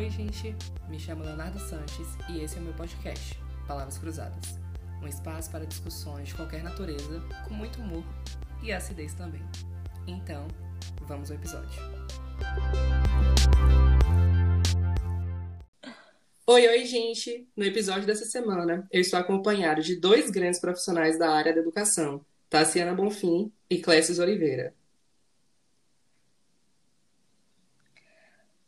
oi, gente. Me chamo Leonardo Sanches e esse é o meu podcast, Palavras Cruzadas. Um espaço para discussões de qualquer natureza, com muito humor e acidez também. Então, vamos ao episódio. Oi, oi, gente! No episódio dessa semana, eu estou acompanhado de dois grandes profissionais da área da educação, Tassiana Bonfim e Clécio Oliveira.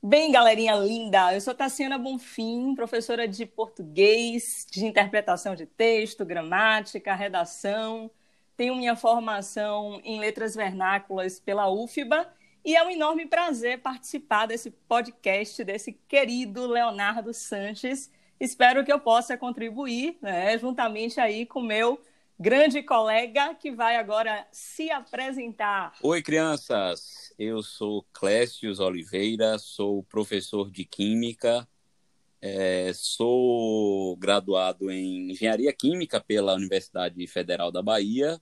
Bem, galerinha linda, eu sou Tassiana Bonfim, professora de português, de interpretação de texto, gramática, redação. Tenho minha formação em letras vernáculas pela UFBA e é um enorme prazer participar desse podcast desse querido Leonardo Sanches. Espero que eu possa contribuir, né, juntamente aí com meu grande colega que vai agora se apresentar. Oi, crianças. Eu sou Clécio Oliveira, sou professor de Química, é, sou graduado em Engenharia Química pela Universidade Federal da Bahia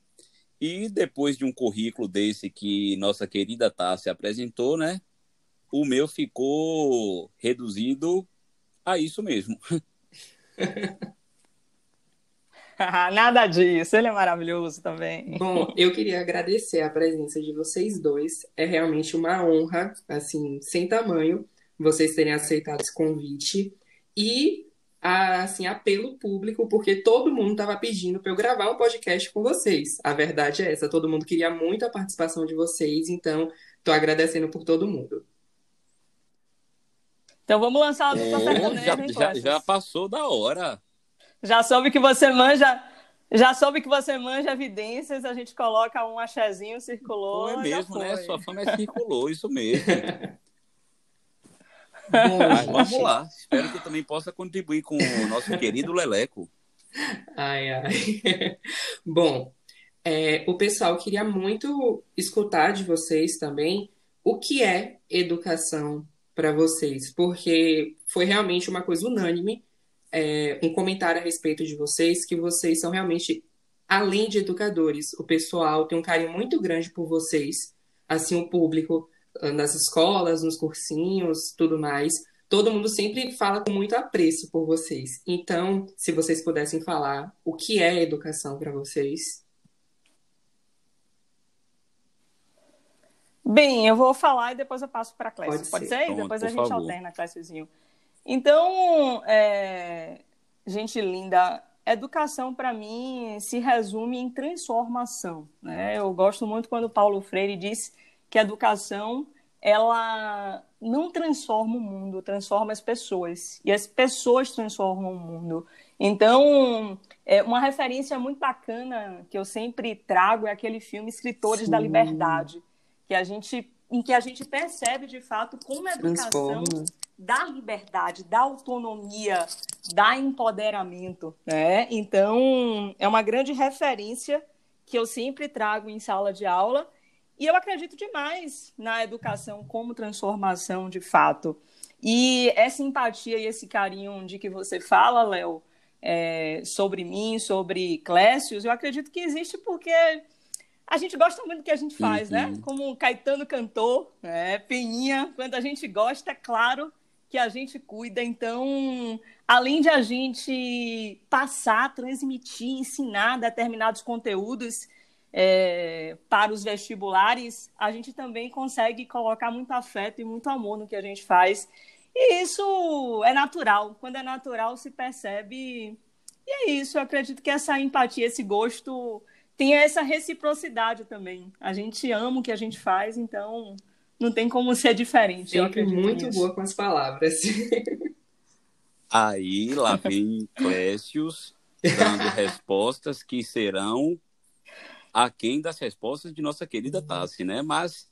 e depois de um currículo desse que nossa querida Tássia apresentou, né, o meu ficou reduzido a isso mesmo. Nada disso, ele é maravilhoso também. Bom, eu queria agradecer a presença de vocês dois. É realmente uma honra, assim, sem tamanho, vocês terem aceitado esse convite. E, assim, apelo público, porque todo mundo estava pedindo para eu gravar um podcast com vocês. A verdade é essa, todo mundo queria muito a participação de vocês, então estou agradecendo por todo mundo. Então vamos lançar a dupla Oh, sertaneja, já, já, já passou da hora. Já soube que você manja, já soube que você manja evidências, a gente coloca um axezinho, circulou. Foi já mesmo, né? Sua fama é circulou, isso mesmo. Bom, Mas vamos lá. Espero que também possa contribuir com o nosso querido Leleco. Ai, ai. Bom, é, o pessoal queria muito escutar de vocês também o que é educação para vocês, porque foi realmente uma coisa unânime, é, um comentário a respeito de vocês, que vocês são realmente, além de educadores, o pessoal tem um carinho muito grande por vocês, assim, o público, ah, nas escolas, nos cursinhos, tudo mais. Todo mundo sempre fala com muito apreço por vocês. Então, se vocês pudessem falar o que é educação para vocês. Bem, eu vou falar e depois eu passo para a Clécio. Pode Pode, ser. ser? Pronto, depois a gente favor. alterna, Cléciozinho. Então, é, gente linda, educação para mim se resume em transformação. Né? Eu gosto muito quando Paulo Freire diz que a educação ela não transforma o mundo, transforma as pessoas. E as pessoas transformam o mundo. Então, é, uma referência muito bacana que eu sempre trago é aquele filme Escritores da Sim. Liberdade, que a gente, em que a gente percebe de fato como a educação Transforma. Dá liberdade, dá autonomia, dá empoderamento. Né? Então, é uma grande referência que eu sempre trago em sala de aula. E eu acredito demais na educação como transformação de fato. E essa empatia e esse carinho de que você fala, Léo, é, sobre mim, sobre Clécius, eu acredito que existe porque a gente gosta muito do que a gente faz, né? Uhum. Como Caetano cantou, né? Peninha, quando a gente gosta, é claro que a gente cuida. Então, além de a gente passar, transmitir, ensinar determinados conteúdos é, para os vestibulares, a gente também consegue colocar muito afeto e muito amor no que a gente faz. E isso é natural. Quando é natural, se percebe. E é isso. Eu acredito que essa empatia, esse gosto, tem essa reciprocidade também. A gente ama o que a gente faz, então não tem como ser diferente. eu Sempre acredito muito nisso. boa com as palavras. Aí lá vem Clécius dando respostas que serão aquém das respostas de nossa querida Tassi, né? Mas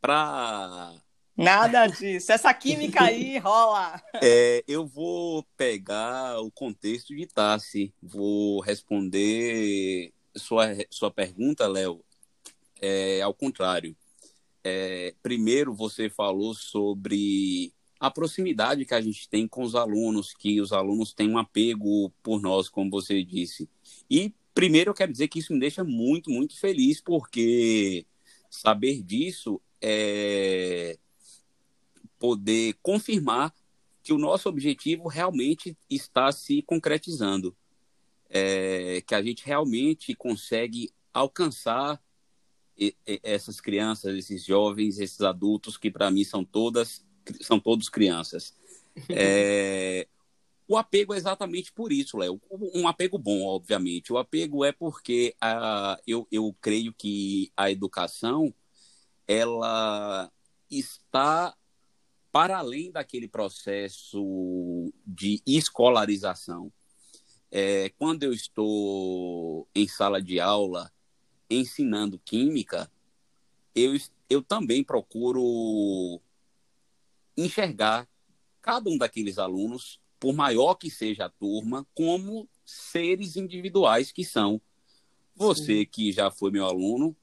para Nada disso. Essa química aí rola. É, eu vou pegar o contexto de Tassi, vou responder sua, sua pergunta, Léo, é, ao contrário. É, primeiro, você falou sobre a proximidade que a gente tem com os alunos, que os alunos têm um apego por nós, como você disse. E, primeiro, eu quero dizer que isso me deixa muito, muito feliz, porque saber disso é poder confirmar que o nosso objetivo realmente está se concretizando, é, que a gente realmente consegue alcançar essas crianças, esses jovens, esses adultos que para mim são todas são todos crianças. É, o apego é exatamente por isso, Léo. Um apego bom, obviamente. O apego é porque a, eu, eu creio que a educação ela está para além daquele processo de escolarização. É, quando eu estou em sala de aula ensinando química, eu, eu também procuro enxergar cada um daqueles alunos, por maior que seja a turma, como seres individuais que são. Você Sim. que já foi meu aluno,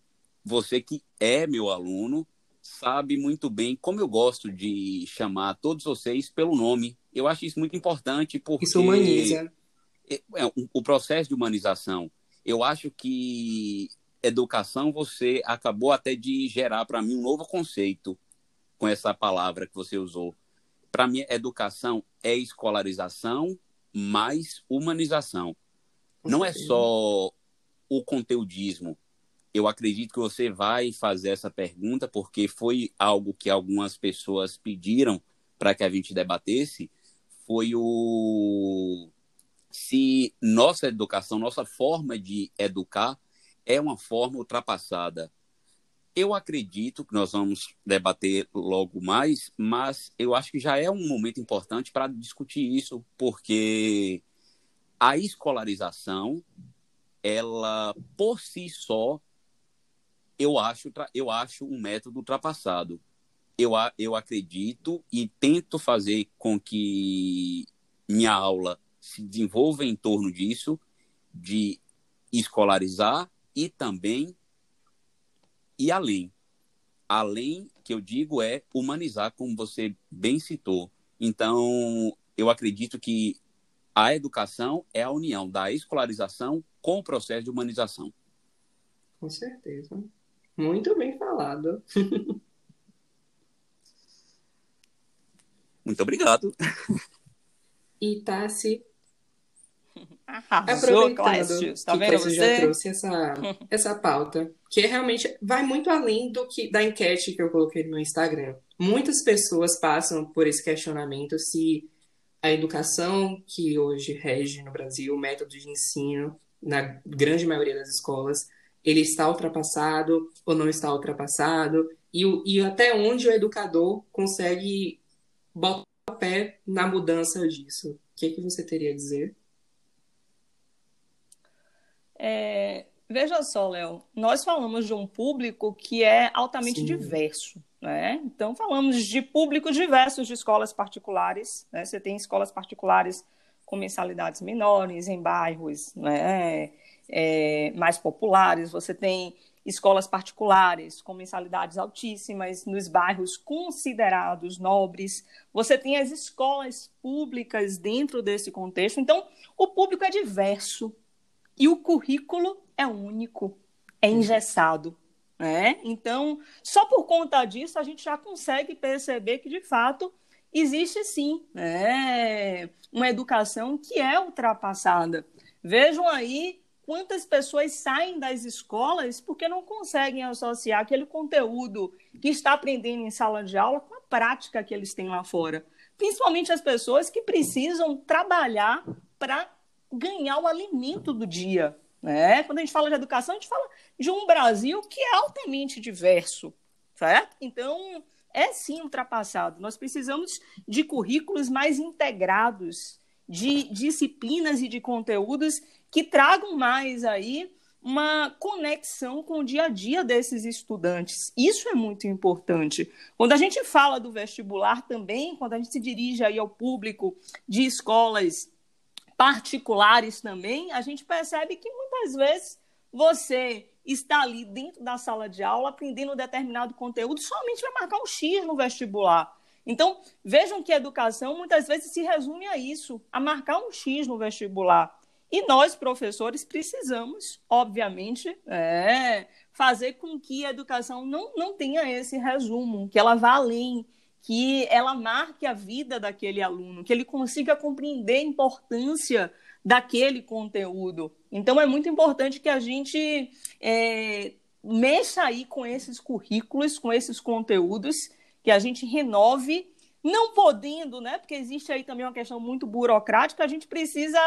você que é meu aluno, sabe muito bem como eu gosto de chamar todos vocês pelo nome. Eu acho isso muito importante porque isso humaniza. É, é, o processo de humanização. Eu acho que educação você acabou até de gerar para mim um novo conceito com essa palavra que você usou. Para mim, educação é escolarização mais humanização. Não é só o conteudismo. Eu acredito que você vai fazer essa pergunta porque foi algo que algumas pessoas pediram para que a gente debatesse. Foi o se nossa educação, nossa forma de educar é uma forma ultrapassada. Eu acredito que nós vamos debater logo mais, mas eu acho que já é um momento importante para discutir isso, porque a escolarização, ela por si só, eu acho, eu acho um método ultrapassado. Eu, eu acredito e tento fazer com que minha aula se desenvolva em torno disso, de escolarizar e também e além. Além, que eu digo, é humanizar, como você bem citou. Então, eu acredito que a educação é a união da escolarização com o processo de humanização. Com certeza. Muito bem falado. Muito obrigado. E Tassi, Arrasou, Aproveitando tá que você já trouxe essa, essa pauta, que realmente vai muito além do que da enquete que eu coloquei no Instagram. Muitas pessoas passam por esse questionamento se a educação que hoje rege no Brasil, o método de ensino, na grande maioria das escolas, ele está ultrapassado ou não está ultrapassado, e, e até onde o educador consegue botar o pé na mudança disso. O que, que você teria a dizer? É, veja só, Léo, nós falamos de um público que é altamente Sim. diverso. Né? Então, falamos de públicos diversos de escolas particulares. Né? Você tem escolas particulares com mensalidades menores, em bairros né? é, mais populares. Você tem escolas particulares com mensalidades altíssimas nos bairros considerados nobres. Você tem as escolas públicas dentro desse contexto. Então, o público é diverso. E o currículo é único, é engessado. Né? Então, só por conta disso, a gente já consegue perceber que, de fato, existe sim né? uma educação que é ultrapassada. Vejam aí quantas pessoas saem das escolas porque não conseguem associar aquele conteúdo que está aprendendo em sala de aula com a prática que eles têm lá fora. Principalmente as pessoas que precisam trabalhar para ganhar o alimento do dia. Né? Quando a gente fala de educação, a gente fala de um Brasil que é altamente diverso, certo? Então, é sim ultrapassado. Nós precisamos de currículos mais integrados, de disciplinas e de conteúdos que tragam mais aí uma conexão com o dia a dia desses estudantes. Isso é muito importante. Quando a gente fala do vestibular também, quando a gente se dirige aí ao público de escolas particulares também, a gente percebe que muitas vezes você está ali dentro da sala de aula aprendendo um determinado conteúdo somente para marcar um X no vestibular. Então, vejam que a educação muitas vezes se resume a isso, a marcar um X no vestibular. E nós, professores, precisamos, obviamente, é, fazer com que a educação não, não tenha esse resumo, que ela vá além, que ela marque a vida daquele aluno, que ele consiga compreender a importância daquele conteúdo. Então, é muito importante que a gente é, mexa aí com esses currículos, com esses conteúdos, que a gente renove, não podendo, né? Porque existe aí também uma questão muito burocrática, a gente precisa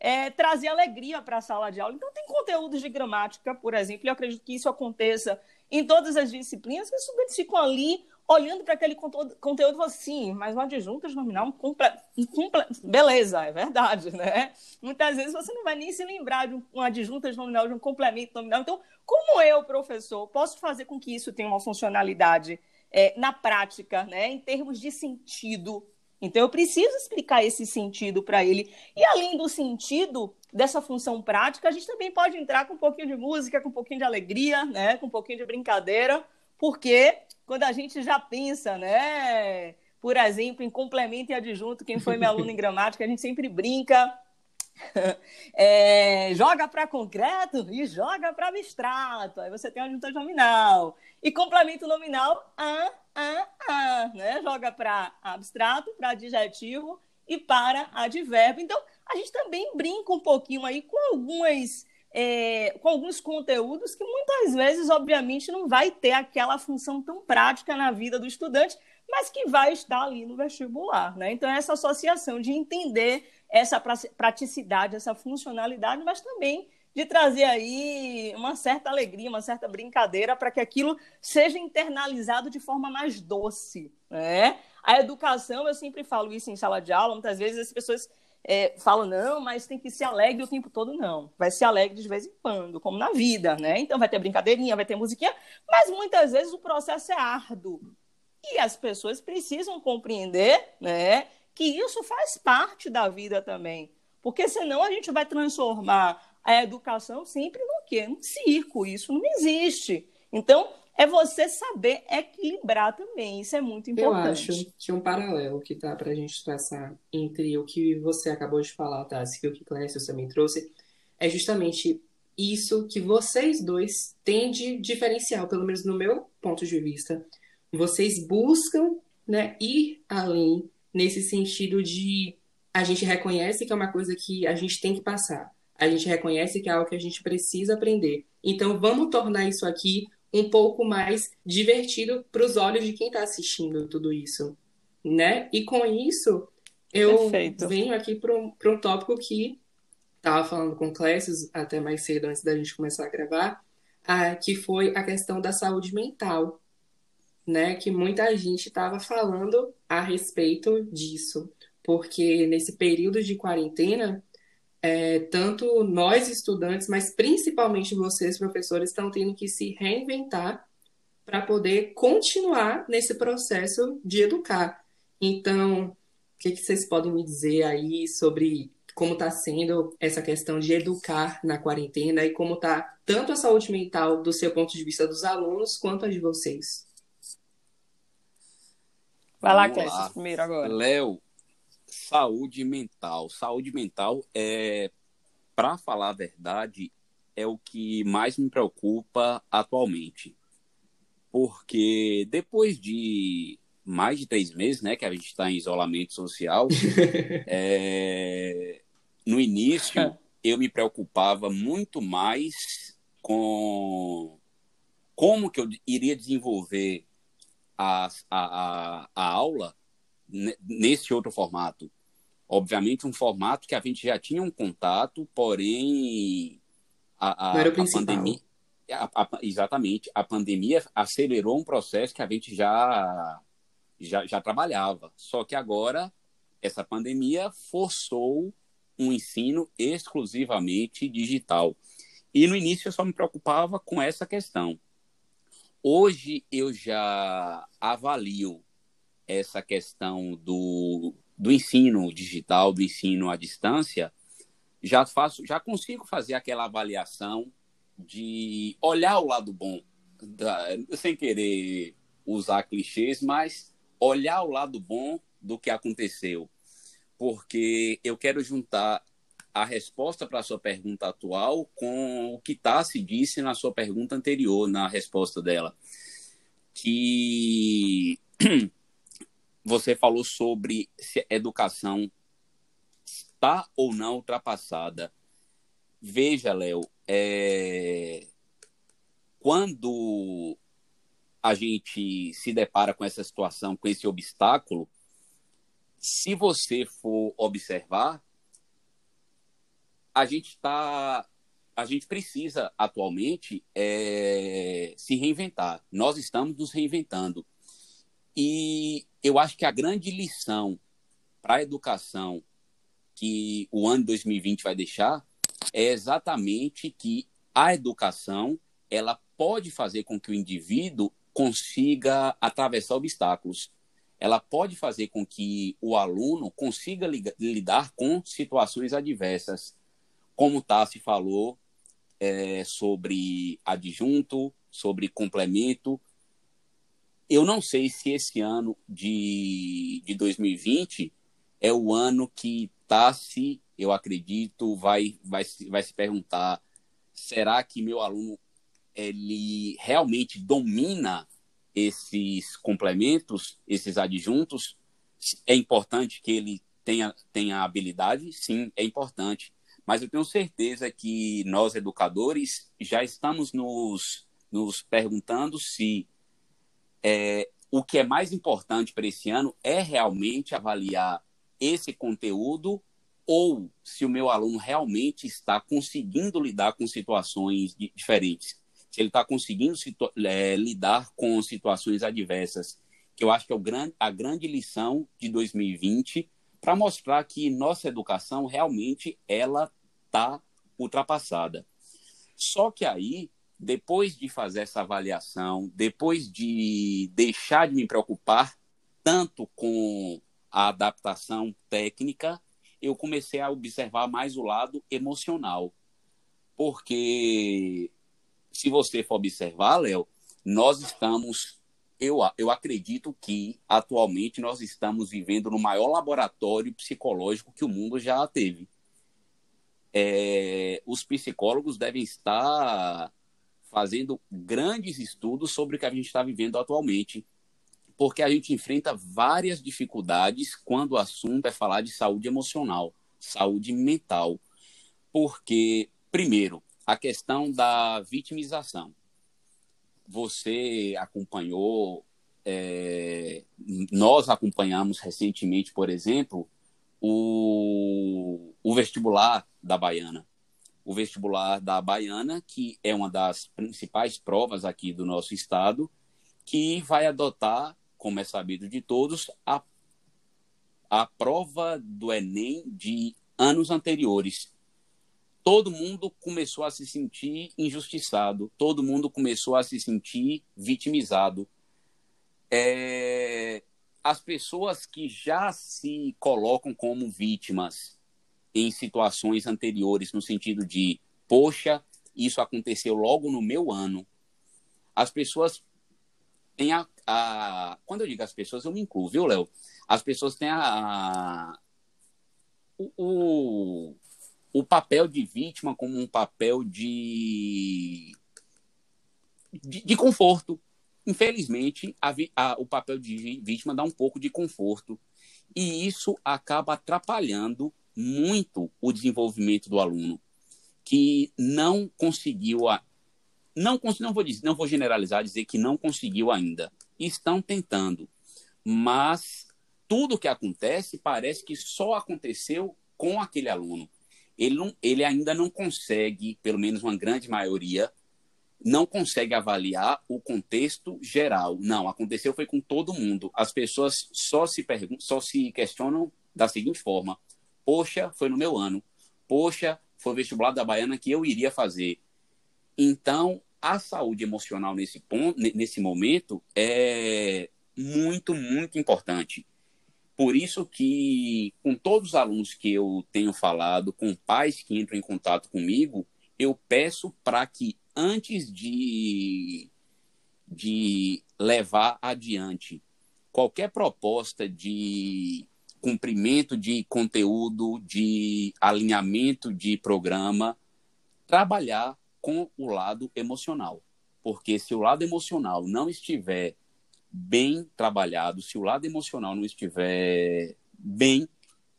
é, trazer alegria para a sala de aula. Então, tem conteúdos de gramática, por exemplo, e eu acredito que isso aconteça em todas as disciplinas, que estudantes ficam ali olhando para aquele conteúdo, assim, mas um adjunto nominal, um comple, um comple, beleza, é verdade, né? Muitas vezes você não vai nem se lembrar de um adjunto nominal, de um complemento nominal. Então, como eu, professor, posso fazer com que isso tenha uma funcionalidade é, na prática, né, em termos de sentido? Então, eu preciso explicar esse sentido para ele. E além do sentido dessa função prática, a gente também pode entrar com um pouquinho de música, com um pouquinho de alegria, né, com um pouquinho de brincadeira, porque quando a gente já pensa, né? Por exemplo, em complemento e adjunto, quem foi meu aluno em gramática, a gente sempre brinca, é, joga para concreto e joga para abstrato. Aí você tem a junta nominal. E complemento nominal, a, a, a, né? Joga para abstrato, para adjetivo e para advérbio. Então, a gente também brinca um pouquinho aí com algumas é, com alguns conteúdos que muitas vezes, obviamente, não vai ter aquela função tão prática na vida do estudante, mas que vai estar ali no vestibular. Né? Então, essa associação de entender essa praticidade, essa funcionalidade, mas também de trazer aí uma certa alegria, uma certa brincadeira para que aquilo seja internalizado de forma mais doce. Né? A educação, eu sempre falo isso em sala de aula, muitas vezes as pessoas é, falam, não, mas tem que ser alegre o tempo todo, não. Vai ser alegre de vez em quando, como na vida, né? Então vai ter brincadeirinha, vai ter musiquinha, mas muitas vezes o processo é árduo. E as pessoas precisam compreender, né, que isso faz parte da vida também. Porque senão a gente vai transformar a educação sempre no quê? Um circo. Isso não existe. Então, é você saber equilibrar também. Isso é muito importante. Eu acho que um paralelo que tá para a gente traçar entre o que você acabou de falar, tá? e o que Clécio também trouxe, é justamente isso que vocês dois têm de diferencial, pelo menos no meu ponto de vista. Vocês buscam né, ir além nesse sentido de a gente reconhece que é uma coisa que a gente tem que passar. A gente reconhece que é algo que a gente precisa aprender. Então, vamos tornar isso aqui um pouco mais divertido para os olhos de quem está assistindo tudo isso, né? E com isso, eu Perfeito. venho aqui para um, um tópico que estava falando com o Clécio até mais cedo, antes da gente começar a gravar, ah, que foi a questão da saúde mental, né? Que muita gente estava falando a respeito disso, porque nesse período de quarentena, é, tanto nós estudantes, mas principalmente vocês, professores, estão tendo que se reinventar para poder continuar nesse processo de educar. Então, o que, que vocês podem me dizer aí sobre como está sendo essa questão de educar na quarentena e como está tanto a saúde mental do seu ponto de vista dos alunos quanto a de vocês? Vai lá, Clécio, primeiro agora. Léo, saúde mental. Saúde mental é, para falar a verdade, é o que mais me preocupa atualmente. Porque depois de mais de três meses, né, que a gente está em isolamento social, é, no início eu me preocupava muito mais com como que eu iria desenvolver a, a, a, a aula nesse outro formato. Obviamente, um formato que a gente já tinha um contato, porém a, a, a pandemia. A, exatamente, a pandemia acelerou um processo que a gente já, já, já trabalhava. Só que agora, essa pandemia forçou um ensino exclusivamente digital. E no início eu só me preocupava com essa questão. Hoje eu já avalio essa questão do, do ensino digital, do ensino à distância, já faço, já consigo fazer aquela avaliação de olhar o lado bom, da, sem querer usar clichês, mas olhar o lado bom do que aconteceu, porque eu quero juntar a resposta para a sua pergunta atual com o que Tassi disse na sua pergunta anterior, na resposta dela, que você falou sobre se a educação está ou não ultrapassada. Veja, Léo, é... quando a gente se depara com essa situação, com esse obstáculo, se você for observar, a gente está a gente precisa atualmente é, se reinventar. Nós estamos nos reinventando. E eu acho que a grande lição para a educação que o ano 2020 vai deixar é exatamente que a educação ela pode fazer com que o indivíduo consiga atravessar obstáculos. Ela pode fazer com que o aluno consiga lidar com situações adversas. Como Tassi falou, é, sobre adjunto, sobre complemento. Eu não sei se esse ano de, de 2020 é o ano que Tassi, eu acredito, vai, vai, vai se perguntar: será que meu aluno ele realmente domina esses complementos, esses adjuntos? É importante que ele tenha, tenha habilidade? Sim, é importante. Mas eu tenho certeza que nós, educadores, já estamos nos, nos perguntando se é, o que é mais importante para esse ano é realmente avaliar esse conteúdo ou se o meu aluno realmente está conseguindo lidar com situações diferentes, se ele está conseguindo é, lidar com situações adversas, que eu acho que é grande, a grande lição de 2020 para mostrar que nossa educação realmente ela está ultrapassada. Só que aí, depois de fazer essa avaliação, depois de deixar de me preocupar tanto com a adaptação técnica, eu comecei a observar mais o lado emocional. Porque, se você for observar, Léo, nós estamos, eu, eu acredito que atualmente nós estamos vivendo no maior laboratório psicológico que o mundo já teve é, os psicólogos devem estar fazendo grandes estudos sobre o que a gente está vivendo atualmente, porque a gente enfrenta várias dificuldades quando o assunto é falar de saúde emocional, saúde mental. Porque, primeiro, a questão da vitimização. Você acompanhou, é, nós acompanhamos recentemente, por exemplo, o, o vestibular da Baiana. O vestibular da Baiana, que é uma das principais provas aqui do nosso estado, que vai adotar, como é sabido de todos, a, a prova do Enem de anos anteriores. Todo mundo começou a se sentir injustiçado, todo mundo começou a se sentir vitimizado. É, as pessoas que já se colocam como vítimas em situações anteriores, no sentido de, poxa, isso aconteceu logo no meu ano. As pessoas têm a. a quando eu digo as pessoas, eu me incluo, viu, Léo? As pessoas têm a, a o, o, papel de vítima como um papel de, de, de conforto. Infelizmente, a, a, o papel de vítima dá um pouco de conforto. E isso acaba atrapalhando muito o desenvolvimento do aluno, que não conseguiu a, não não vou dizer, não vou generalizar dizer que não conseguiu ainda. Estão tentando, mas tudo que acontece parece que só aconteceu com aquele aluno. Ele, não, ele ainda não consegue, pelo menos uma grande maioria, não consegue avaliar o contexto geral. Não, aconteceu foi com todo mundo. As pessoas só se perguntam, só se questionam da seguinte forma: Poxa, foi no meu ano. Poxa, foi o vestibular da Baiana que eu iria fazer. Então, a saúde emocional nesse ponto, nesse momento é muito, muito importante. Por isso que, com todos os alunos que eu tenho falado, com pais que entram em contato comigo, eu peço para que antes de, de levar adiante qualquer proposta de cumprimento de conteúdo, de alinhamento de programa, trabalhar com o lado emocional. Porque se o lado emocional não estiver bem trabalhado, se o lado emocional não estiver bem,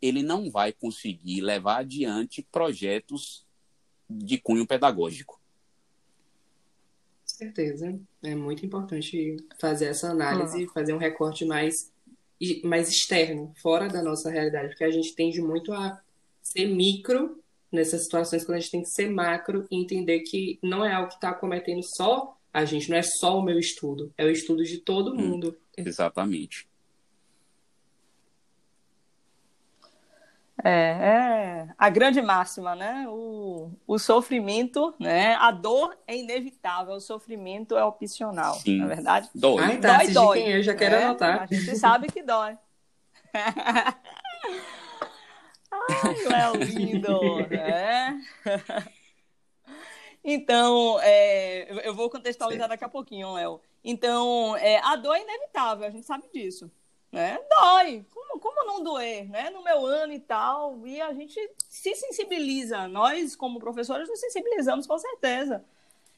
ele não vai conseguir levar adiante projetos de cunho pedagógico. certeza. É muito importante fazer essa análise, ah. fazer um recorte mais, mais externo, fora da nossa realidade, porque a gente tende muito a ser micro nessas situações quando a gente tem que ser macro e entender que não é algo que está cometendo só a gente, não é só o meu estudo, é o estudo de todo hum, mundo. Hum, exatamente. É, é, a grande máxima, né? O, o sofrimento, né? A dor é inevitável, o sofrimento é opcional, Sim. na é verdade? Dói. Ai, tá, dói, dói. Quem eu já quero é, anotar. A gente sabe que dói. Ai, Léo lindo, né? Então, é, eu vou contextualizar daqui a pouquinho, Léo. Então, é, a dor é inevitável, a gente sabe disso. Né? Dói. Como, como não doer? Né? No meu ano e tal. E a gente se sensibiliza. Nós, como professores, nos sensibilizamos com certeza.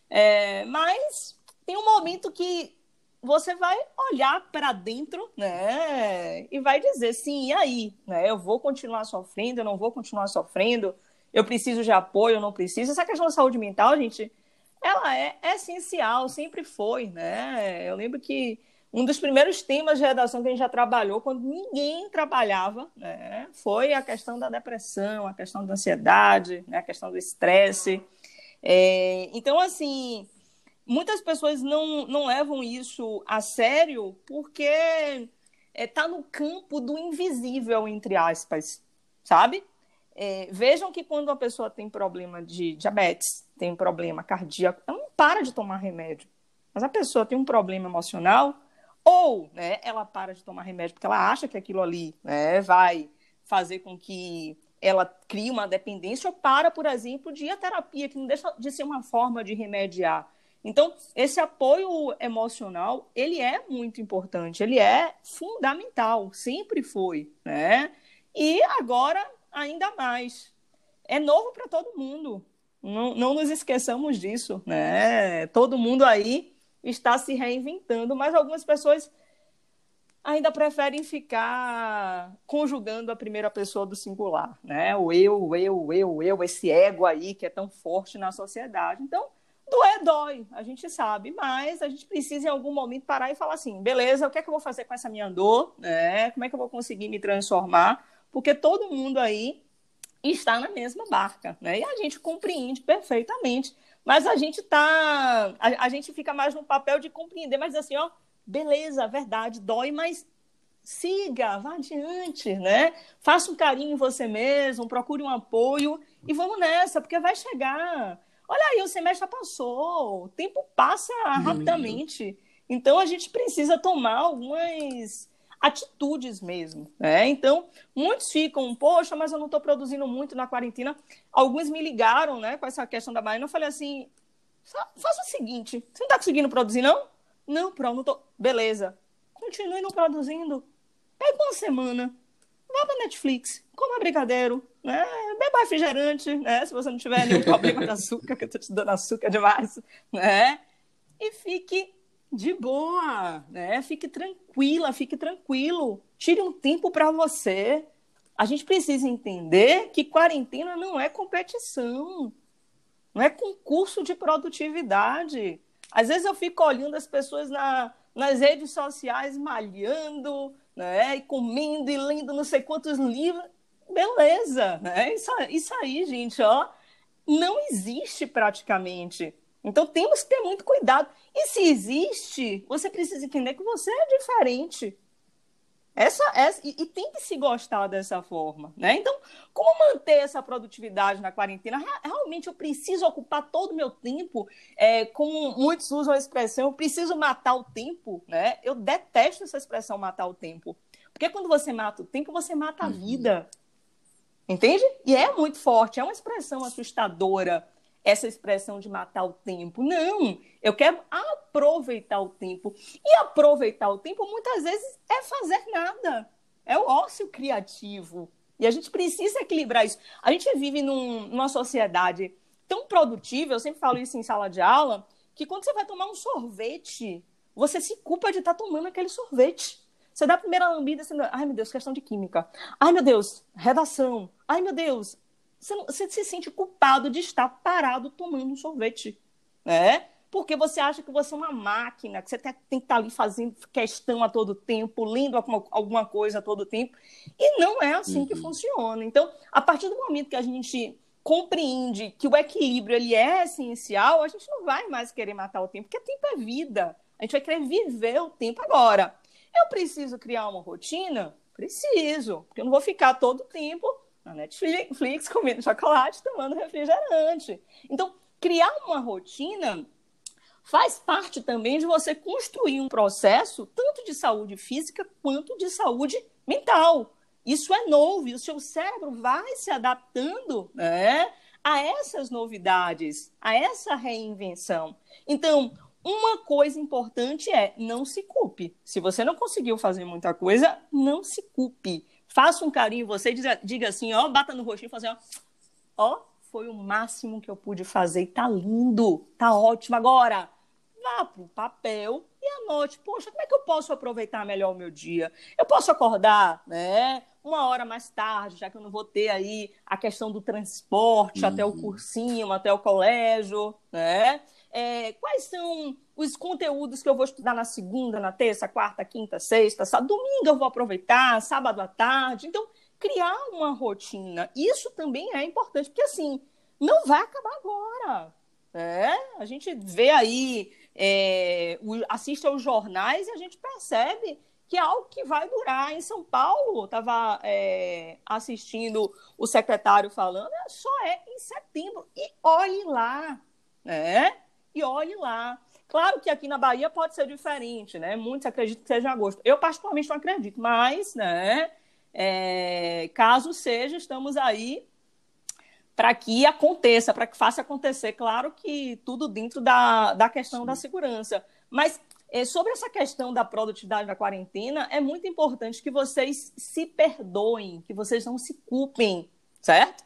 É, mas tem um momento que você vai olhar para dentro, né? E vai dizer, sim, e aí? Né? Eu vou continuar sofrendo, eu não vou continuar sofrendo, eu preciso de apoio, eu não preciso. Essa questão da saúde mental, gente, ela é essencial, sempre foi, né? Eu lembro que um dos primeiros temas de redação que a gente já trabalhou, quando ninguém trabalhava, né, foi a questão da depressão, a questão da ansiedade, né, a questão do estresse. É, então, assim, muitas pessoas não, não levam isso a sério porque está é, no campo do invisível, entre aspas, sabe? É, vejam que quando a pessoa tem problema de diabetes, tem problema cardíaco, ela não para de tomar remédio. Mas a pessoa tem um problema emocional, ou né, ela para de tomar remédio porque ela acha que aquilo ali né, vai fazer com que ela crie uma dependência, ou para, por exemplo, de ir à terapia, que não deixa de ser uma forma de remediar. Então, esse apoio emocional, ele é muito importante, ele é fundamental, sempre foi, né? E agora, ainda mais. É novo para todo mundo. Não, não nos esqueçamos disso, né? Todo mundo aí está se reinventando, mas algumas pessoas ainda preferem ficar conjugando a primeira pessoa do singular, né? O eu, eu, eu, eu, esse ego aí que é tão forte na sociedade. Então, doer dói, a gente sabe, mas a gente precisa em algum momento parar e falar assim, beleza, o que é que eu vou fazer com essa minha dor, né? Como é que eu vou conseguir me transformar? Porque todo mundo aí está na mesma barca, né? E a gente compreende perfeitamente mas a gente tá. A, a, gente fica mais no papel de compreender, mas assim, ó, beleza, verdade, dói, mas siga, vá adiante, né? Faça um carinho em você mesmo, procure um apoio e vamos nessa, porque vai chegar. Olha aí, o semestre já passou, o tempo passa rapidamente. Então a gente precisa tomar algumas atitudes mesmo. Né? Então, muitos ficam, poxa, mas eu não estou produzindo muito na quarentena. Alguns me ligaram né, com essa questão da baiana. Eu falei assim: faça o seguinte, você não está conseguindo produzir, não? Não, Pro, não estou. Beleza. Continue não produzindo. Pega uma semana. Vá para Netflix, coma brigadeiro, né? beba refrigerante, né? Se você não tiver nenhum problema de açúcar, que eu estou te dando açúcar demais, né? E fique de boa, né? Fique tranquila, fique tranquilo. Tire um tempo para você. A gente precisa entender que quarentena não é competição, não é concurso de produtividade. Às vezes eu fico olhando as pessoas na, nas redes sociais malhando, né? E comendo e lendo não sei quantos livros. Beleza, né? Isso, isso aí, gente, ó, não existe praticamente. Então temos que ter muito cuidado. E se existe, você precisa entender que você é diferente. Essa, essa, e, e, tem que se gostar dessa forma, né? Então, como manter essa produtividade na quarentena? Realmente eu preciso ocupar todo o meu tempo, é, como muitos usam a expressão, eu preciso matar o tempo, né? Eu detesto essa expressão matar o tempo. Porque quando você mata o tempo, você mata a uhum. vida. Entende? E é muito forte, é uma expressão assustadora essa expressão de matar o tempo. Não, eu quero aproveitar o tempo. E aproveitar o tempo muitas vezes é fazer nada. É o ócio criativo. E a gente precisa equilibrar isso. A gente vive num, numa sociedade tão produtiva, eu sempre falo isso em sala de aula, que quando você vai tomar um sorvete, você se culpa de estar tá tomando aquele sorvete. Você dá a primeira lambida, você... ai meu Deus, questão de química. Ai meu Deus, redação. Ai meu Deus, você, você se sente culpado de estar parado tomando um sorvete, né? Porque você acha que você é uma máquina, que você tem, tem que estar ali fazendo questão a todo tempo, lendo alguma, alguma coisa a todo tempo. E não é assim uhum. que funciona. Então, a partir do momento que a gente compreende que o equilíbrio ele é essencial, a gente não vai mais querer matar o tempo, porque tempo é vida. A gente vai querer viver o tempo agora. Eu preciso criar uma rotina? Preciso, porque eu não vou ficar todo o tempo na Netflix comendo chocolate, tomando refrigerante. Então, criar uma rotina faz parte também de você construir um processo tanto de saúde física quanto de saúde mental. Isso é novo e o seu cérebro vai se adaptando né, a essas novidades, a essa reinvenção. Então, uma coisa importante é não se culpe. Se você não conseguiu fazer muita coisa, não se culpe. Faça um carinho em você, diga, diga assim, ó, bata no rostinho e fala assim, ó, ó, foi o máximo que eu pude fazer, tá lindo, tá ótimo. Agora, vá pro papel e anote, poxa, como é que eu posso aproveitar melhor o meu dia? Eu posso acordar, né? Uma hora mais tarde, já que eu não vou ter aí a questão do transporte uhum. até o uhum. cursinho, até o colégio, né? É, quais são os conteúdos que eu vou estudar na segunda, na terça, quarta, quinta, sexta, sábado, domingo eu vou aproveitar, sábado à tarde. Então, criar uma rotina, isso também é importante, porque assim, não vai acabar agora. É, a gente vê aí, é, assiste aos jornais e a gente percebe que é algo que vai durar. Em São Paulo, estava é, assistindo o secretário falando, só é em setembro. E olhe lá, né? e olhe lá. Claro que aqui na Bahia pode ser diferente, né? Muitos acreditam que seja agosto. Eu, particularmente, não acredito, mas, né? É, caso seja, estamos aí para que aconteça, para que faça acontecer. Claro que tudo dentro da, da questão Sim. da segurança. Mas é, sobre essa questão da produtividade da quarentena, é muito importante que vocês se perdoem, que vocês não se culpem, certo?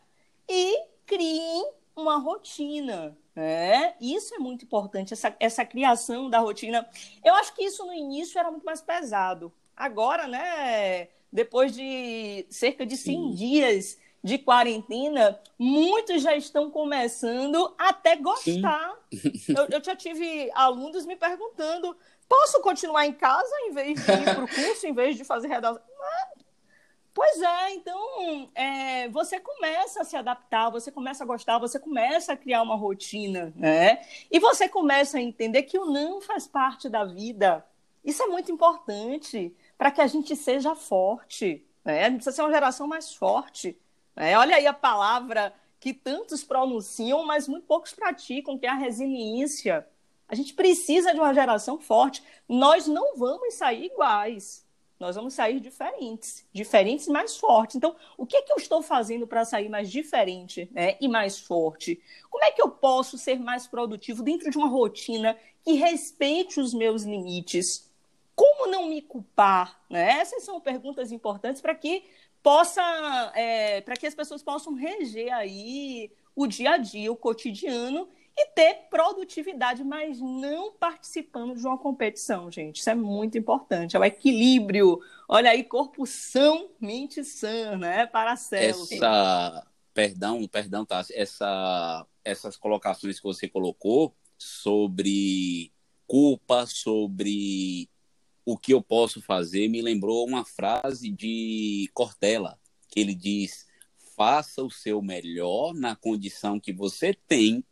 E criem uma rotina. É, isso é muito importante, essa, essa criação da rotina. Eu acho que isso no início era muito mais pesado. Agora, né, depois de cerca de 100 Sim. dias de quarentena, muitos já estão começando até gostar. Eu, eu já tive alunos me perguntando: posso continuar em casa em vez de ir para o curso, em vez de fazer redação? Pois é, então é, você começa a se adaptar, você começa a gostar, você começa a criar uma rotina, né? E você começa a entender que o não faz parte da vida. Isso é muito importante para que a gente seja forte, né? A gente precisa ser uma geração mais forte. Né? Olha aí a palavra que tantos pronunciam, mas muito poucos praticam, que é a resiliência. A gente precisa de uma geração forte. Nós não vamos sair iguais nós vamos sair diferentes, diferentes e mais fortes. Então, o que é que eu estou fazendo para sair mais diferente né, e mais forte? Como é que eu posso ser mais produtivo dentro de uma rotina que respeite os meus limites? Como não me culpar? Né? Essas são perguntas importantes para que possa, é, para que as pessoas possam reger aí o dia a dia, o cotidiano e ter produtividade, mas não participando de uma competição, gente. Isso é muito importante. É o equilíbrio. Olha aí, corpo são, mente sã, né? Para células. Essa, perdão, perdão, tá? Essa, essas colocações que você colocou sobre culpa, sobre o que eu posso fazer, me lembrou uma frase de Cortella, que ele diz: faça o seu melhor na condição que você tem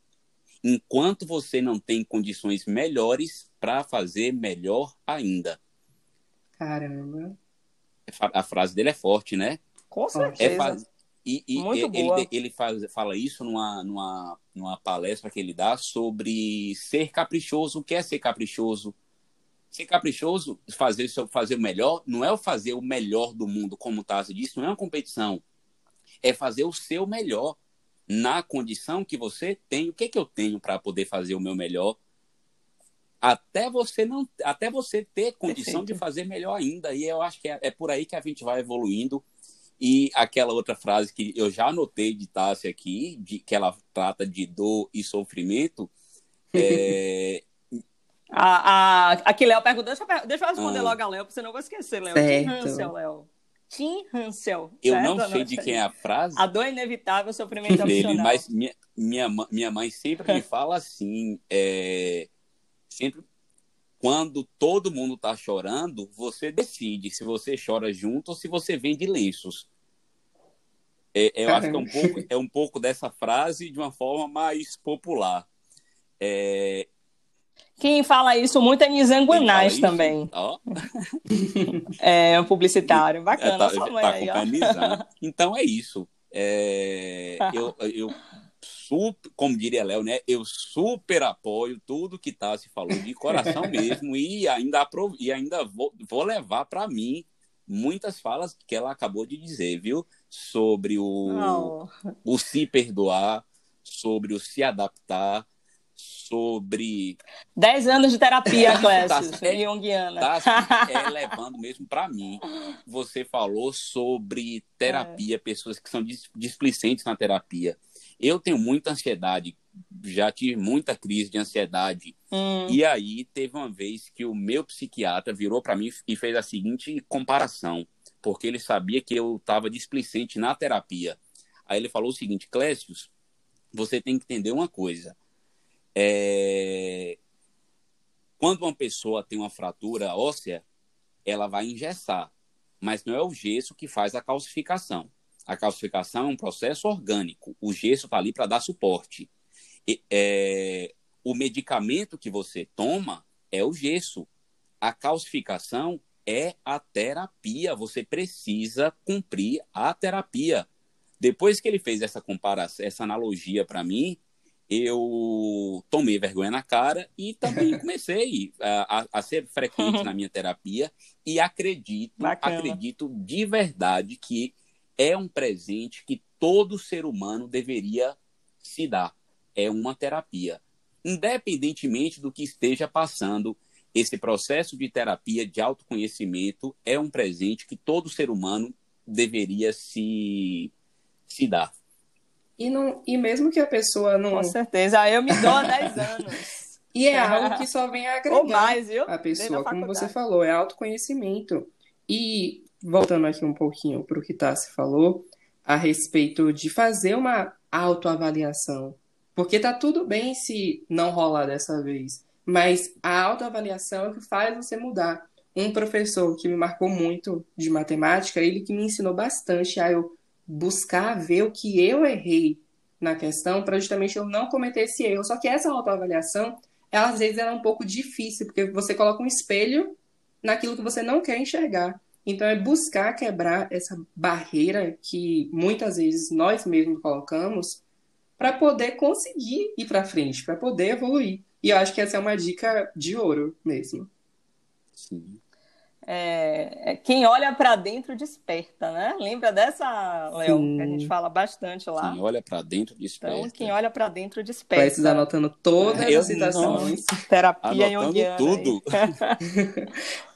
enquanto você não tem condições melhores para fazer melhor ainda. Caramba. A frase dele é forte, né? Com certeza. É faz... E, e Muito ele, boa. ele faz, fala isso numa, numa, numa palestra que ele dá sobre ser caprichoso. O que é ser caprichoso? Ser caprichoso, fazer, fazer o melhor, não é o fazer o melhor do mundo, como o Tassi disse, não é uma competição. É fazer o seu melhor na condição que você tem, o que, que eu tenho para poder fazer o meu melhor, até você não, até você ter condição Perfeito. de fazer melhor ainda. E eu acho que é, é, por aí que a gente vai evoluindo. E aquela outra frase que eu já anotei de Tássia aqui, de, que ela trata de dor e sofrimento, é, A, a, aqui, Léo perguntou, deixa, eu, deixa eu responder ah. logo a Léo, porque senão eu vou esquecer, Léo. Tim Hansel, Léo. Tim Hansel. Eu certo? não sei de quem é a frase. A dor inevitável, sofrimento opcional. Mas minha, minha, minha mãe sempre me fala assim, é, sempre quando todo mundo está chorando, você decide se você chora junto ou se você vende lenços. É, eu acho que é um, pouco, é um pouco dessa frase de uma forma mais popular. É... Quem fala isso muito é Nizanguanais também. Oh. é um publicitário. Bacana, é, tá, tá aí, Então é isso. É, eu, eu super, como diria Léo, né? Eu super apoio tudo que tá se falou de coração mesmo e ainda, e ainda vou, vou levar para mim muitas falas que ela acabou de dizer, viu? Sobre o, o se perdoar, sobre o se adaptar, sobre. Dez anos de terapia, Clécio, tá, é, Jungiana. Tá é, levando mesmo para mim. Você falou sobre terapia, é. pessoas que são displicentes na terapia. Eu tenho muita ansiedade, já tive muita crise de ansiedade. Hum. E aí teve uma vez que o meu psiquiatra virou para mim e fez a seguinte comparação, porque ele sabia que eu estava displicente na terapia. Aí ele falou o seguinte, Clécius, você tem que entender uma coisa. É... Quando uma pessoa tem uma fratura óssea, ela vai engessar, mas não é o gesso que faz a calcificação. A calcificação é um processo orgânico. O gesso está ali para dar suporte. E, é, o medicamento que você toma é o gesso. A calcificação é a terapia. Você precisa cumprir a terapia. Depois que ele fez essa comparação, essa analogia para mim, eu tomei vergonha na cara e também comecei a, a, ser frequente na minha terapia e acredito, Bacana. acredito de verdade que é um presente que todo ser humano deveria se dar. É uma terapia. Independentemente do que esteja passando, esse processo de terapia, de autoconhecimento, é um presente que todo ser humano deveria se, se dar. E, não, e mesmo que a pessoa não. Com certeza, eu me dou há 10 anos. e é algo que só vem agregar Ou mais, viu? a pessoa, como você falou, é autoconhecimento. E voltando aqui um pouquinho para o que Tassi falou, a respeito de fazer uma autoavaliação. Porque tá tudo bem se não rolar dessa vez, mas a autoavaliação é o que faz você mudar. Um professor que me marcou muito de matemática, ele que me ensinou bastante a eu buscar ver o que eu errei na questão para justamente eu não cometer esse erro. Só que essa autoavaliação, ela, às vezes ela é um pouco difícil, porque você coloca um espelho naquilo que você não quer enxergar. Então, é buscar quebrar essa barreira que muitas vezes nós mesmos colocamos para poder conseguir ir para frente, para poder evoluir. E eu acho que essa é uma dica de ouro mesmo. Sim. É, é quem olha para dentro desperta, né? Lembra dessa, Léo? Que a gente fala bastante lá. Quem olha para dentro desperta. Então, quem olha para dentro desperta. Precisa anotando todas as citações. Terapia Anotando tudo.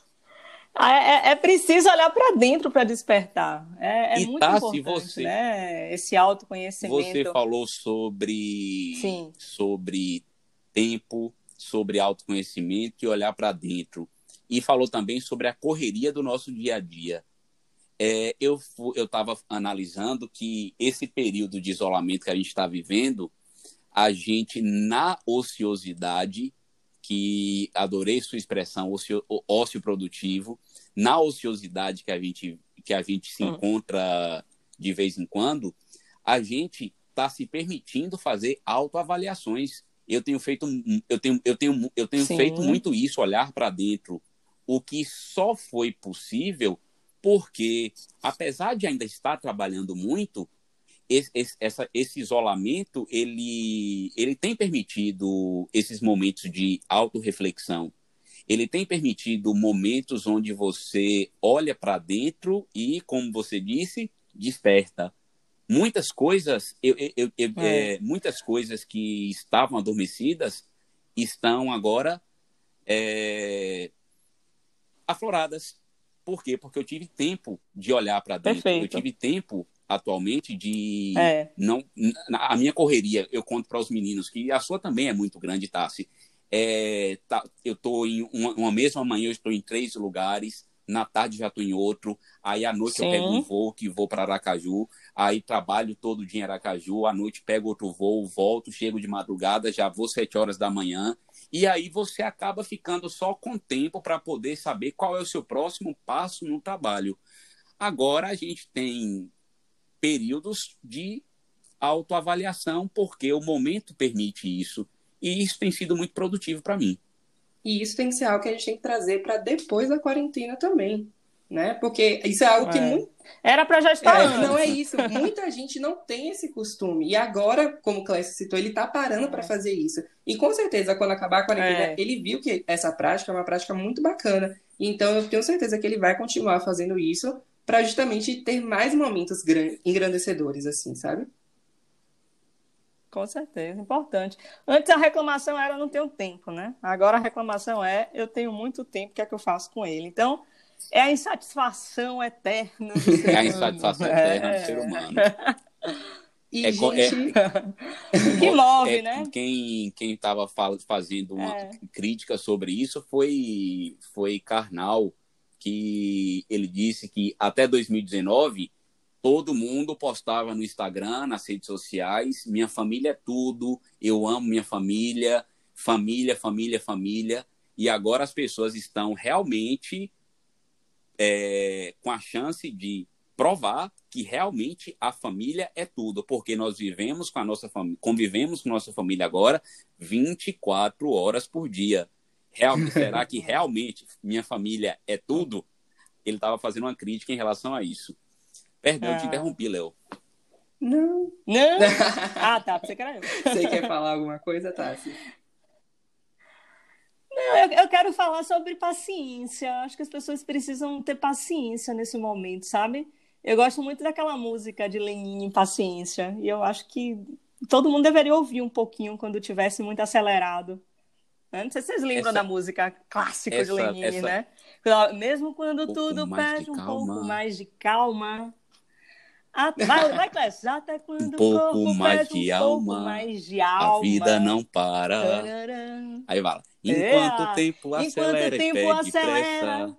Ah, é, é, preciso olhar para dentro para despertar. É, é e muito tá, importante, você, né? Esse autoconhecimento. Você falou sobre, Sim. sobre tempo, sobre autoconhecimento e olhar para dentro. E falou também sobre a correria do nosso dia a dia. É, eu estava analisando que esse período de isolamento que a gente está vivendo, a gente, na ociosidade, que adorei sua expressão, ócio, ócio produtivo, na ociosidade que a gente, que a gente se hum. encontra de vez em quando, a gente está se permitindo fazer autoavaliações. Eu tenho feito, eu tenho, eu tenho, eu tenho feito muito isso, olhar para dentro, o que só foi possível porque, apesar de ainda estar trabalhando muito, esse, esse, esse isolamento ele, ele tem permitido esses momentos de autorreflexão. Ele tem permitido momentos onde você olha para dentro e, como você disse, desperta. Muitas coisas, eu, eu, eu, é. É, muitas coisas que estavam adormecidas estão agora é, afloradas. Por quê? Porque eu tive tempo de olhar para dentro. Perfeito. Eu tive tempo atualmente de é. não a minha correria eu conto para os meninos que a sua também é muito grande Tassi É, tá, eu estou em uma, uma, mesma manhã, eu estou em três lugares, na tarde já estou em outro, aí à noite Sim. eu pego um voo que vou para Aracaju, aí trabalho todo dia em Aracaju, à noite pego outro voo, volto, chego de madrugada, já vou sete horas da manhã, e aí você acaba ficando só com tempo para poder saber qual é o seu próximo passo no trabalho. Agora a gente tem períodos de autoavaliação, porque o momento permite isso. E isso tem sido muito produtivo para mim. E isso tem que ser algo que a gente tem que trazer para depois da quarentena também, né? Porque isso é algo que é. muito... era para já estar. É, não é isso. Muita gente não tem esse costume. E agora, como o Clécio citou, ele está parando é. para fazer isso. E com certeza, quando acabar a quarentena, é. ele viu que essa prática é uma prática muito bacana. Então, eu tenho certeza que ele vai continuar fazendo isso para justamente ter mais momentos engrandecedores, assim, sabe? Com certeza, importante. Antes a reclamação era não tenho tempo, né? Agora a reclamação é eu tenho muito tempo, o que é que eu faço com ele? Então, é a insatisfação eterna É a insatisfação eterna é. do ser humano. E, é, gente... é, que move, é, né? Quem quem estava fazendo uma é. crítica sobre isso foi foi Karnal, que ele disse que até 2019 todo mundo postava no Instagram, nas redes sociais, minha família é tudo, eu amo minha família, família, família, família. E agora as pessoas estão realmente é, com a chance de provar que realmente a família é tudo, porque nós vivemos com a nossa família, convivemos com nossa família agora 24 horas por dia. Realmente, será que realmente minha família é tudo? Ele estava fazendo uma crítica em relação a isso. Perdão, ah. te interrompi, Léo. Não. Não? Ah, tá. Você quer Você quer falar alguma coisa, Tassi? Não, eu, eu, quero falar sobre paciência. Acho que as pessoas precisam ter paciência nesse momento, sabe? Eu gosto muito daquela música de Lenin, Paciência. E eu acho que todo mundo deveria ouvir um pouquinho quando tivesse muito acelerado. Né? Não sei se vocês lembram essa, da música clássica essa, de Lenin, essa, né? Mesmo quando um tudo pede um pouco mais de calma, vai, vai, Clécio. Até quando um pouco mais de um alma, mais de alma. A vida não para. Tararam. Aí vai. Enquanto é. o tempo acelera Enquanto o tempo e pede acelera, pressa.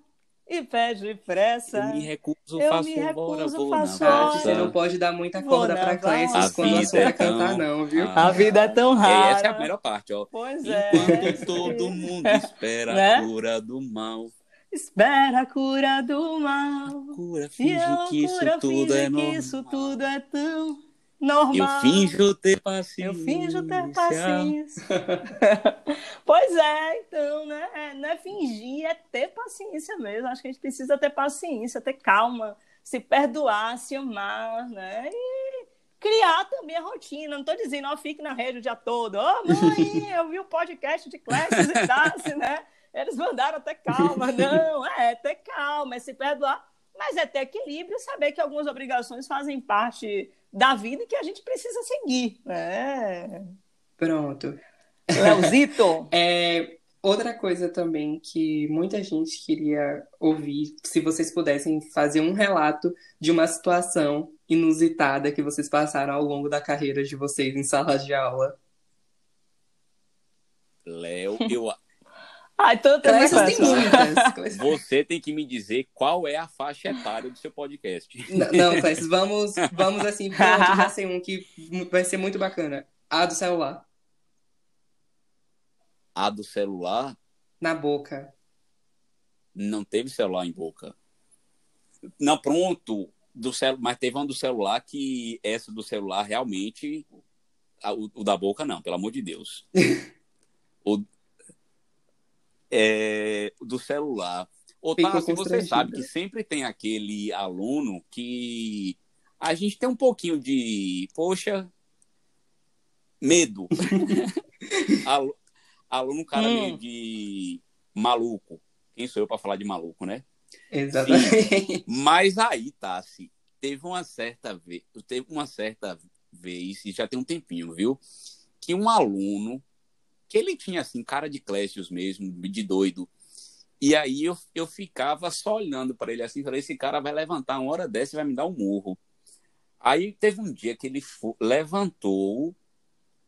E pede pressa. Eu me recuso, eu faço me recuso, vou faço na valsa. Você não pode dar muita corda para Clécio quando a sua é cantar, não, viu? A vida é tão rara. E essa é a melhor parte, ó. Pois Enquanto é. todo mundo espera né? a cura do mal. Espera a cura do mal. Cura, finge que isso tudo é normal. isso tudo é tão normal. Eu finjo ter paciência. Eu finjo ter paciência. pois é, então, né? É, não é fingir, é ter paciência mesmo. Acho que a gente precisa ter paciência, ter calma, se perdoar, se amar, né? E criar também a rotina. Não estou dizendo, ó, fique na rede o dia todo. Ô, oh, mãe, eu vi o podcast de Clécio e Tassi, né? Eles mandaram até calma. Não, é ter calma, é se perdoar, mas é ter equilíbrio, saber que algumas obrigações fazem parte da vida e que a gente precisa seguir. É. Pronto. Leozito. é, outra coisa também que muita gente queria ouvir, se vocês pudessem fazer um relato de uma situação inusitada que vocês passaram ao longo da carreira de vocês em sala de aula. Léo, eu, ah, então tem muitas. Você tem que me dizer qual é a faixa etária do seu podcast. Não, não vamos, vamos assim, pronto, já sei um que vai ser muito bacana. A do celular. A do celular? Na boca. Não teve celular em boca. Não, pronto. Do cel... Mas teve uma do celular que essa do celular realmente. O, o da boca, não, pelo amor de Deus. o, é, do celular. Otávio, você sabe que sempre tem aquele aluno que a gente tem um pouquinho de, poxa, medo. aluno, cara hum. meio de maluco. Quem sou eu para falar de maluco, né? Exatamente. Sim. Mas aí, Tassi, teve uma certa vez, teve uma certa vez, e já tem um tempinho, viu? Que um aluno que ele tinha assim cara de Clécius mesmo, de doido. E aí eu, eu ficava só olhando para ele assim, falei, esse cara vai levantar uma hora dessa e vai me dar um murro. Aí teve um dia que ele levantou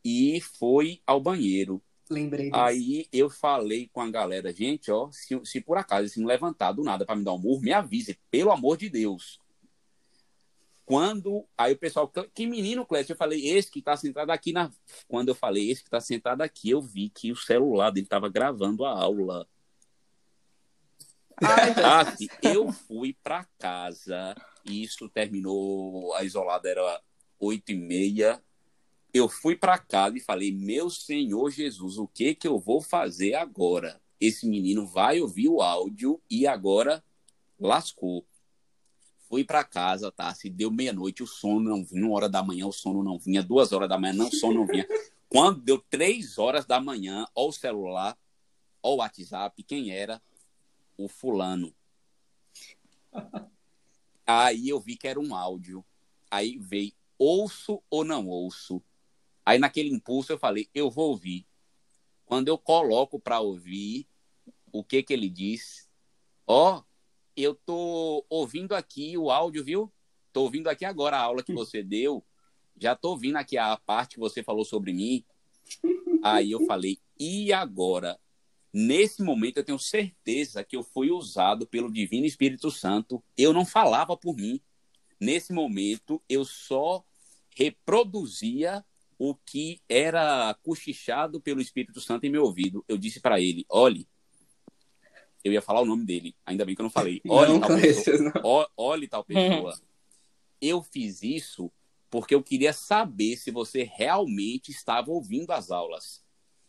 e foi ao banheiro. Lembrei disso. Aí eu falei com a galera, gente, ó, se, se por acaso se me levantar do nada para me dar um murro, me avise, pelo amor de Deus. Quando aí o pessoal, que menino, Clécio, eu falei, esse que está sentado aqui na. Quando eu falei, esse que está sentado aqui, eu vi que o celular dele estava gravando a aula. Ah, assim, eu fui para casa, isso terminou, a isolada era oito e meia, eu fui para casa e falei: Meu Senhor Jesus, o que que eu vou fazer agora? Esse menino vai ouvir o áudio e agora lascou. Fui para casa, tá? Se deu meia-noite, o sono não vinha. Uma hora da manhã, o sono não vinha. Duas horas da manhã, não, o sono não vinha. Quando deu três horas da manhã, ó o celular, ó o WhatsApp, quem era? O fulano. Aí eu vi que era um áudio. Aí veio, ouço ou não ouço? Aí naquele impulso eu falei, eu vou ouvir. Quando eu coloco para ouvir, o que que ele diz? Ó, oh, eu tô ouvindo aqui o áudio, viu? Tô ouvindo aqui agora a aula que você deu. Já tô ouvindo aqui a parte que você falou sobre mim. Aí eu falei, e agora? Nesse momento eu tenho certeza que eu fui usado pelo Divino Espírito Santo. Eu não falava por mim. Nesse momento eu só reproduzia o que era cochichado pelo Espírito Santo em meu ouvido. Eu disse para ele: olhe, eu ia falar o nome dele, ainda bem que eu não falei. Olhe, tal, pessoa, olhe tal pessoa. Eu fiz isso porque eu queria saber se você realmente estava ouvindo as aulas.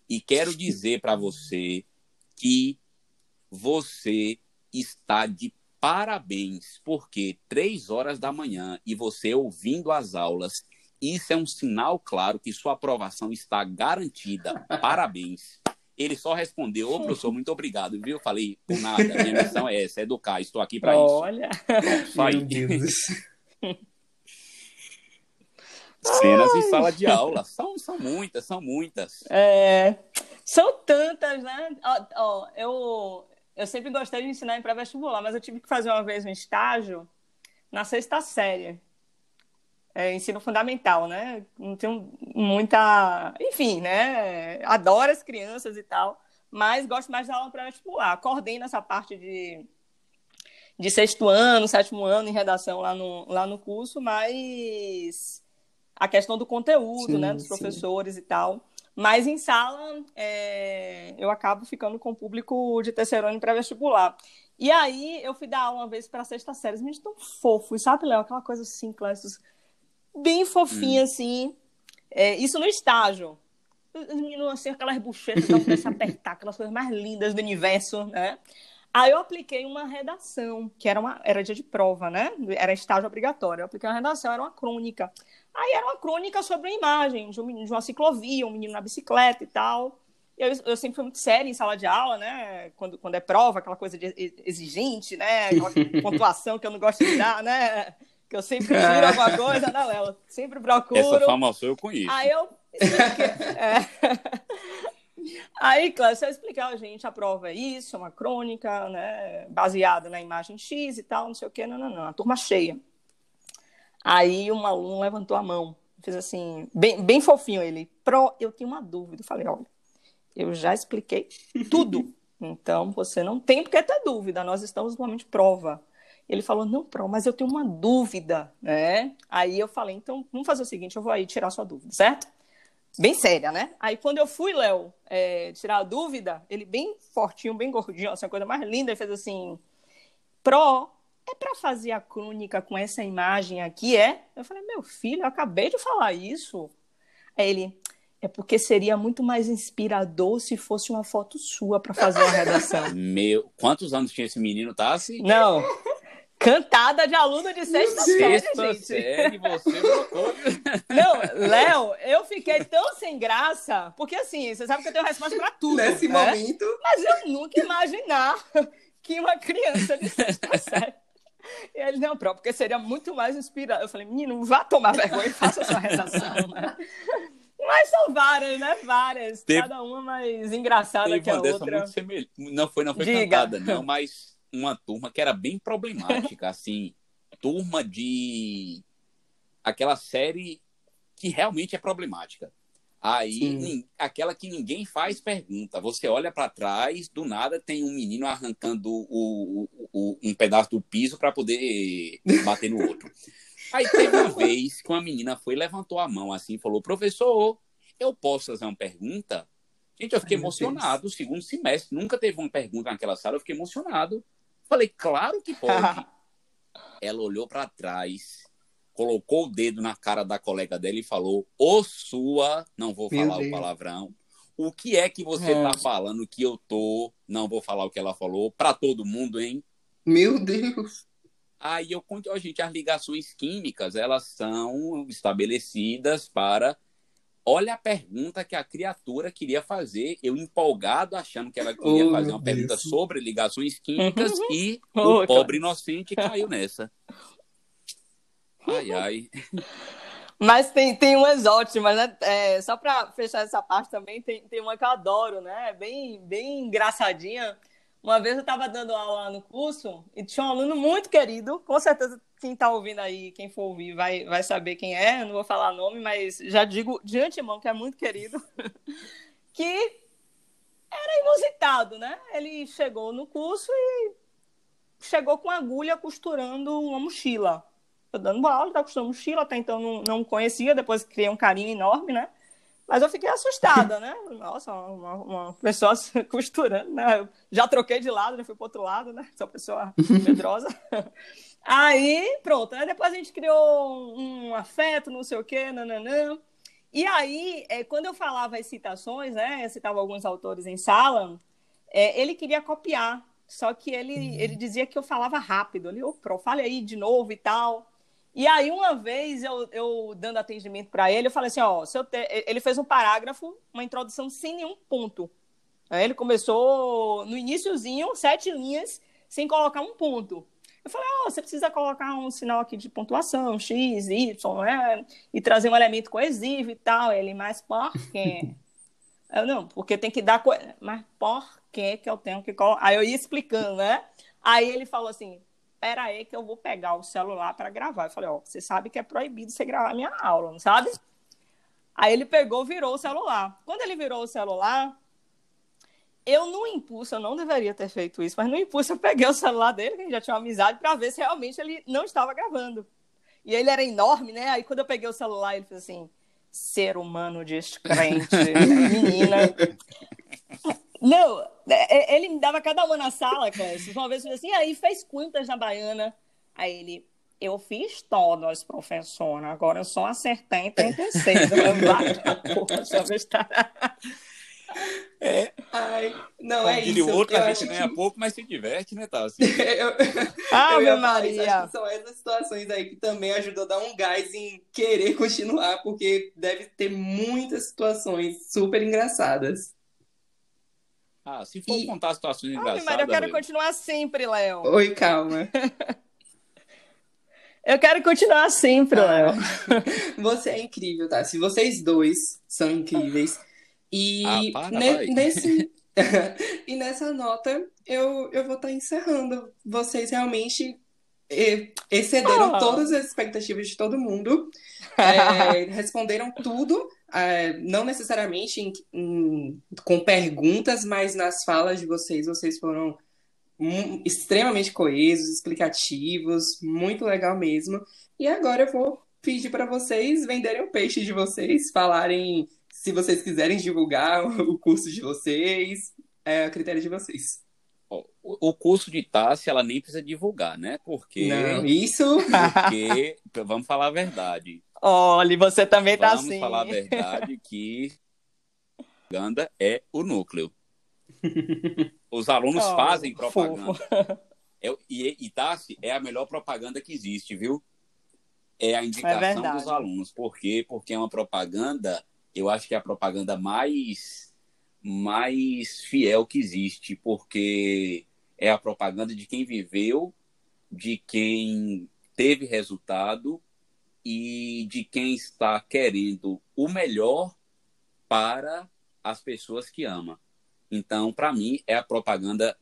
E quero dizer para você que você está de parabéns, porque três horas da manhã e você ouvindo as aulas isso é um sinal claro que sua aprovação está garantida. Parabéns. Ele só respondeu, ô professor, muito obrigado, viu? Eu falei, por nada, minha missão é essa, é educar, estou aqui para isso. Olha. Meu Deus. Cenas em sala de aula. São, são muitas, são muitas. É, são tantas, né? Ó, ó, eu, eu sempre gostei de ensinar em pré-vestibular, mas eu tive que fazer uma vez um estágio na sexta série é, ensino fundamental, né? Não tenho muita. Enfim, né? Adoro as crianças e tal, mas gosto mais da aula para vestibular. Coordeno essa parte de, de sexto ano, sétimo ano em redação lá no, lá no curso, mas a questão do conteúdo, sim, né? Dos professores sim. e tal. Mas em sala, é, eu acabo ficando com o público de terceiro ano pré-vestibular. E aí, eu fui dar aula uma vez para sexta série, mas tão fofos, sabe, Léo? Aquela coisa assim, classes bem fofinha, hum. assim. É, isso no estágio. Os meninos, assim, aquelas bochechas que começam a apertar, aquelas coisas mais lindas do universo, né? Aí eu apliquei uma redação, que era, uma, era dia de prova, né? Era estágio obrigatório. Eu apliquei uma redação, era uma crônica. Aí era uma crônica sobre a imagem de, um, de uma ciclovia, um menino na bicicleta e tal. Eu, eu, sempre fui muito séria em sala de aula, né? Quando, quando é prova, aquela coisa de exigente, né? Aquela pontuação que eu não gosto de dar, né? Que eu sempre juro alguma coisa, né, Léo? Sempre procuro. Essa famosa eu conheço. Aí eu é. Aí, claro, se eu explicar, gente, a prova é isso, é uma crônica, né, baseada na imagem X e tal, não sei o quê, não, não, não, a turma cheia. Aí um aluno levantou a mão, fez assim, bem, bem fofinho ele, pro, eu tenho uma dúvida, eu falei, olha, eu já expliquei tudo, então você não tem porque ter dúvida, nós estamos no momento de prova. Ele falou, não, Pro, mas eu tenho uma dúvida, né? Aí eu falei, então vamos fazer o seguinte, eu vou aí tirar sua dúvida, certo? Bem séria, né? Aí quando eu fui, Léo, é, tirar a dúvida, ele bem fortinho, bem gordinho, assim, a coisa mais linda, ele fez assim, Pro, é para fazer a crônica com essa imagem aqui, é? Eu falei, meu filho, eu acabei de falar isso. Aí ele, é porque seria muito mais inspirador se fosse uma foto sua para fazer a redação. Meu, quantos anos tinha esse menino, Tassi? Não, Cantada de aluno de sexta, série, gente. série, você botou. Não, Léo, eu fiquei tão sem graça, porque assim, você sabe que eu tenho resposta para tudo. Nesse né? momento. Mas eu nunca imaginar que uma criança de sexta série. E ele, não, próprio, porque seria muito mais inspirado. Eu falei, menino, vá tomar vergonha e faça sua redação, né? Mas são várias, né? Várias. Teve... Cada uma mais engraçada que a outra. Muito semelhante. Não foi, não foi Diga. cantada, não, mas uma turma que era bem problemática, assim, turma de aquela série que realmente é problemática. Aí, aquela que ninguém faz pergunta. Você olha para trás, do nada tem um menino arrancando o, o, o um pedaço do piso para poder bater no outro. Aí teve uma vez que uma menina foi, levantou a mão assim, falou: Professor, eu posso fazer uma pergunta? Gente, eu fiquei Ai, emocionado. Segundo semestre, nunca teve uma pergunta naquela sala, eu fiquei emocionado. Falei: Claro que pode. Ela olhou para trás colocou o dedo na cara da colega dela e falou: Ô sua, não vou falar o palavrão. O que é que você é. tá falando que eu tô? Não vou falar o que ela falou para todo mundo, hein? Meu Deus. Aí eu conto, gente, as ligações químicas, elas são estabelecidas para Olha a pergunta que a criatura queria fazer, eu empolgado achando que ela queria oh, fazer uma pergunta sobre ligações químicas e oh, o pobre cara. inocente caiu nessa. Ai, ai. Mas tem, tem umas ótimas, né? É, só para fechar essa parte também, tem, tem uma que eu adoro, né? Bem, bem engraçadinha. Uma vez eu estava dando aula no curso e tinha um aluno muito querido, com certeza quem está ouvindo aí, quem for ouvir, vai, vai saber quem é, eu não vou falar nome, mas já digo de antemão que é muito querido, que era inusitado, né? Ele chegou no curso e chegou com agulha costurando uma mochila tô dando aula, tá costurando mochila, até então não, não conhecia, depois criei um carinho enorme, né? Mas eu fiquei assustada, né? Nossa, uma, uma pessoa costurando, né? Eu já troquei de lado, já fui pro outro lado, né? Sou pessoa medrosa. Aí, pronto, né? Depois a gente criou um afeto, não sei o quê, nananã. E aí, é, quando eu falava as citações, né? Eu citava alguns autores em sala, é, ele queria copiar. Só que ele, uhum. ele dizia que eu falava rápido. Ele, ô, oh, pro, fale aí de novo e tal. E aí, uma vez, eu, eu dando atendimento para ele, eu falei assim: ó, se eu te... ele fez um parágrafo, uma introdução sem nenhum ponto. Aí ele começou no iníciozinho, sete linhas, sem colocar um ponto. Eu falei, ó, oh, você precisa colocar um sinal aqui de pontuação, X, Y, né? E trazer um elemento coesivo e tal. Ele, mas por quê? eu, não, porque tem que dar. Co... Mas por que que eu tenho que colocar? Aí eu ia explicando, né? Aí ele falou assim: espera aí que eu vou pegar o celular para gravar. Eu falei, ó, você sabe que é proibido você gravar minha aula, não sabe? Aí ele pegou, virou o celular. Quando ele virou o celular, eu no impulso, eu não deveria ter feito isso, mas no impulso eu peguei o celular dele, que já tinha uma amizade, para ver se realmente ele não estava gravando. E ele era enorme, né? Aí quando eu peguei o celular, ele fez assim: ser humano descrente, menina. Não, é, é, ele me dava cada uma na sala, cara. Uma vez eu falei assim, aí fez quantas na baiana? Aí ele, eu fiz todas, professora. Agora eu só acertei em 36. É. Ai, não, é isso. outro, a gente ganha que... pouco, mas se diverte, né, Tassi? eu... Ah, meu Maria! São essas situações aí que também ajudam a dar um gás em querer continuar, porque deve ter muitas situações super engraçadas. Ah, se for e... contar situações engraçadas. Mas eu quero continuar sempre, Léo. Oi, calma. eu quero continuar sempre, ah, Léo. Você é incrível, tá? Se vocês dois são incríveis. E ah, para, ne nesse. e nessa nota, eu, eu vou estar tá encerrando. Vocês realmente excederam ah. todas as expectativas de todo mundo. É, responderam tudo é, não necessariamente em, em, com perguntas, mas nas falas de vocês, vocês foram extremamente coesos, explicativos, muito legal mesmo. E agora eu vou pedir para vocês venderem o peixe de vocês, falarem se vocês quiserem divulgar o curso de vocês, é a critério de vocês. O curso de Tassi, ela nem precisa divulgar, né? Porque. Não, isso. Porque, vamos falar a verdade. Olha, você também tá assim. Vamos falar a verdade que propaganda é o núcleo. Os alunos oh, fazem propaganda. É, e, e Tassi, é a melhor propaganda que existe, viu? É a indicação é dos alunos. Por quê? Porque é uma propaganda, eu acho que é a propaganda mais, mais fiel que existe, porque é a propaganda de quem viveu, de quem teve resultado e de quem está querendo o melhor para as pessoas que ama. Então, para mim, é a propaganda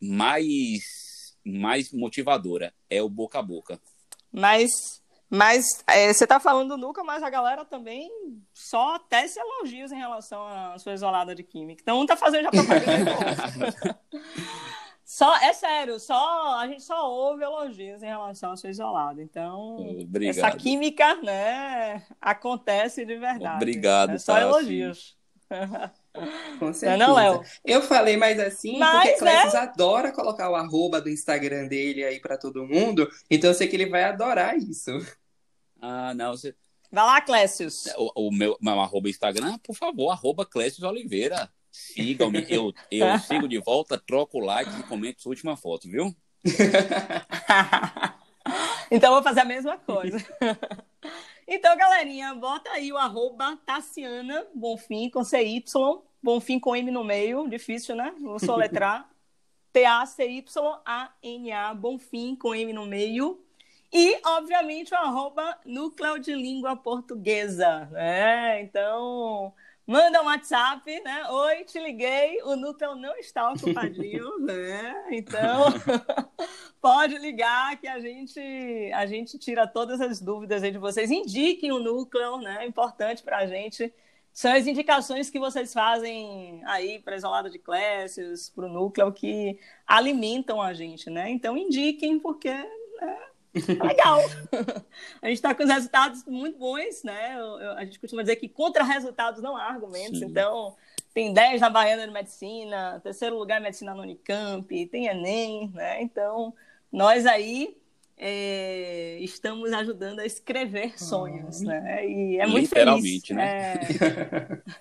mais mais motivadora, é o boca a boca. Mas Mas é, você está falando do Nuca, mas a galera também só tece elogios em relação à sua isolada de química. Então, um tá fazendo já propaganda Só, é sério, só, a gente só ouve elogios em relação à sua isolada. Então, Obrigado. essa química, né, acontece de verdade. Obrigado, é só elogios. Com certeza. Não, Léo? Eu falei mais assim Mas, porque Clécio né? adora colocar o arroba do Instagram dele aí para todo mundo. Então eu sei que ele vai adorar isso. Ah, não. Você... Vai lá, Clécius. O, o meu, meu arroba Instagram, por favor, arroba Clécius Oliveira. Sigam-me, eu, eu sigo de volta, troco o like e comento sua última foto, viu? então vou fazer a mesma coisa. Então, galerinha, bota aí o arroba Tassiana Bonfim com CY, Bonfim com M no meio, difícil, né? Vou soletrar. T-A-C-Y-A-N-A, Bonfim com M no meio. E, obviamente, o arroba Núcleo de Língua Portuguesa, né? Então, manda um WhatsApp, né? Oi, te liguei, o núcleo não está ocupadinho, né? Então, pode ligar que a gente a gente tira todas as dúvidas aí de vocês. Indiquem o núcleo, né? É importante para a gente. São as indicações que vocês fazem aí para a isolada de classes, para o núcleo, que alimentam a gente, né? Então, indiquem, porque né, Legal. a gente está com os resultados muito bons, né? a gente costuma dizer que contra resultados não há argumentos. Sim. Então, tem 10 na Baiana de Medicina, terceiro lugar em Medicina no Unicamp, tem Enem, né? Então, nós aí é, estamos ajudando a escrever sonhos, ah, né? E é muito Literalmente, feliz. né?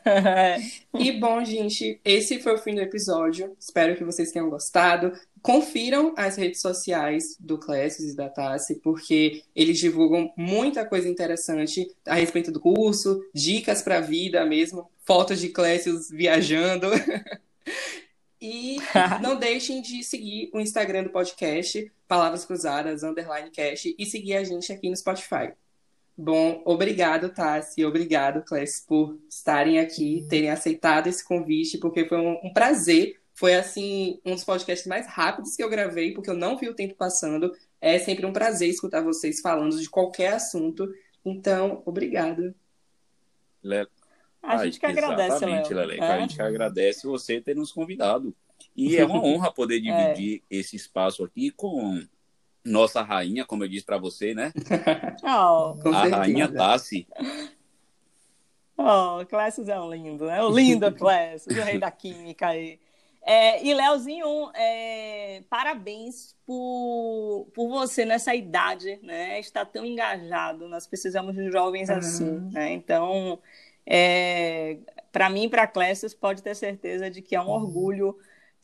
É... e bom, gente, esse foi o fim do episódio. Espero que vocês tenham gostado. Confiram as redes sociais do Clécio e da Tassi, porque eles divulgam muita coisa interessante a respeito do curso, dicas para a vida mesmo, fotos de Clécio viajando. e não deixem de seguir o Instagram do podcast, Palavras Cruzadas, underline cast, e seguir a gente aqui no Spotify. Bom, obrigado, Tassi, obrigado, Clécio, por estarem aqui, terem aceitado esse convite, porque foi um, um prazer foi, assim, um dos podcasts mais rápidos que eu gravei, porque eu não vi o tempo passando. É sempre um prazer escutar vocês falando de qualquer assunto. Então, obrigado. A gente que agradece, Exatamente, Leleca. É? A gente que agradece você ter nos convidado. E é uma honra poder dividir é. esse espaço aqui com nossa rainha, como eu disse para você, né? Oh, a rainha Tassi. Oh, Clécio é um lindo, né? O lindo Clécio, o rei da química aí. É, e, Leozinho, é, parabéns por, por você nessa idade, né? Estar tão engajado. Nós precisamos de jovens uhum. assim, né? Então, é, para mim, para a Clécius, pode ter certeza de que é um uhum. orgulho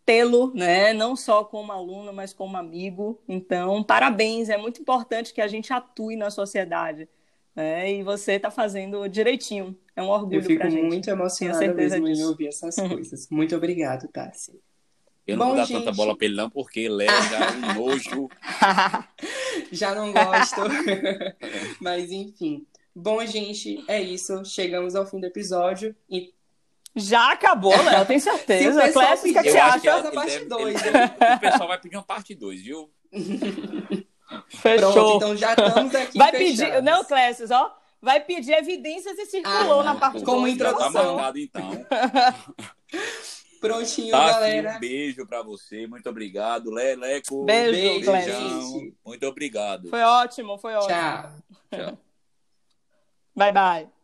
tê-lo, né? Não só como aluno, mas como amigo. Então, parabéns. É muito importante que a gente atue na sociedade. Né? E você está fazendo direitinho. É um orgulho para Eu fico muito emocionada mesmo disso. em ouvir essas coisas. Muito obrigado, Tassi. Eu não Bom, vou dar gente... tanta bola pra ele não, porque Léo já é um nojo. já não gosto. Mas enfim. Bom, gente, é isso. Chegamos ao fim do episódio. E... Já acabou, Léo, tenho certeza. Se o pessoal pedir, que acha? Faz a parte 2. O pessoal vai pedir uma parte 2, viu? Fechou. Pronto, então já estamos aqui. Vai fechados. pedir. Não, Clécio, ó vai pedir evidências e circulou ah, na parte Como dois. introdução. Tá marcado, então. Prontinho, tá, galera. Um beijo para você, muito obrigado. Leleco. Beijo, beijo Muito obrigado. Foi ótimo, foi ótimo. Tchau. Tchau. 拜拜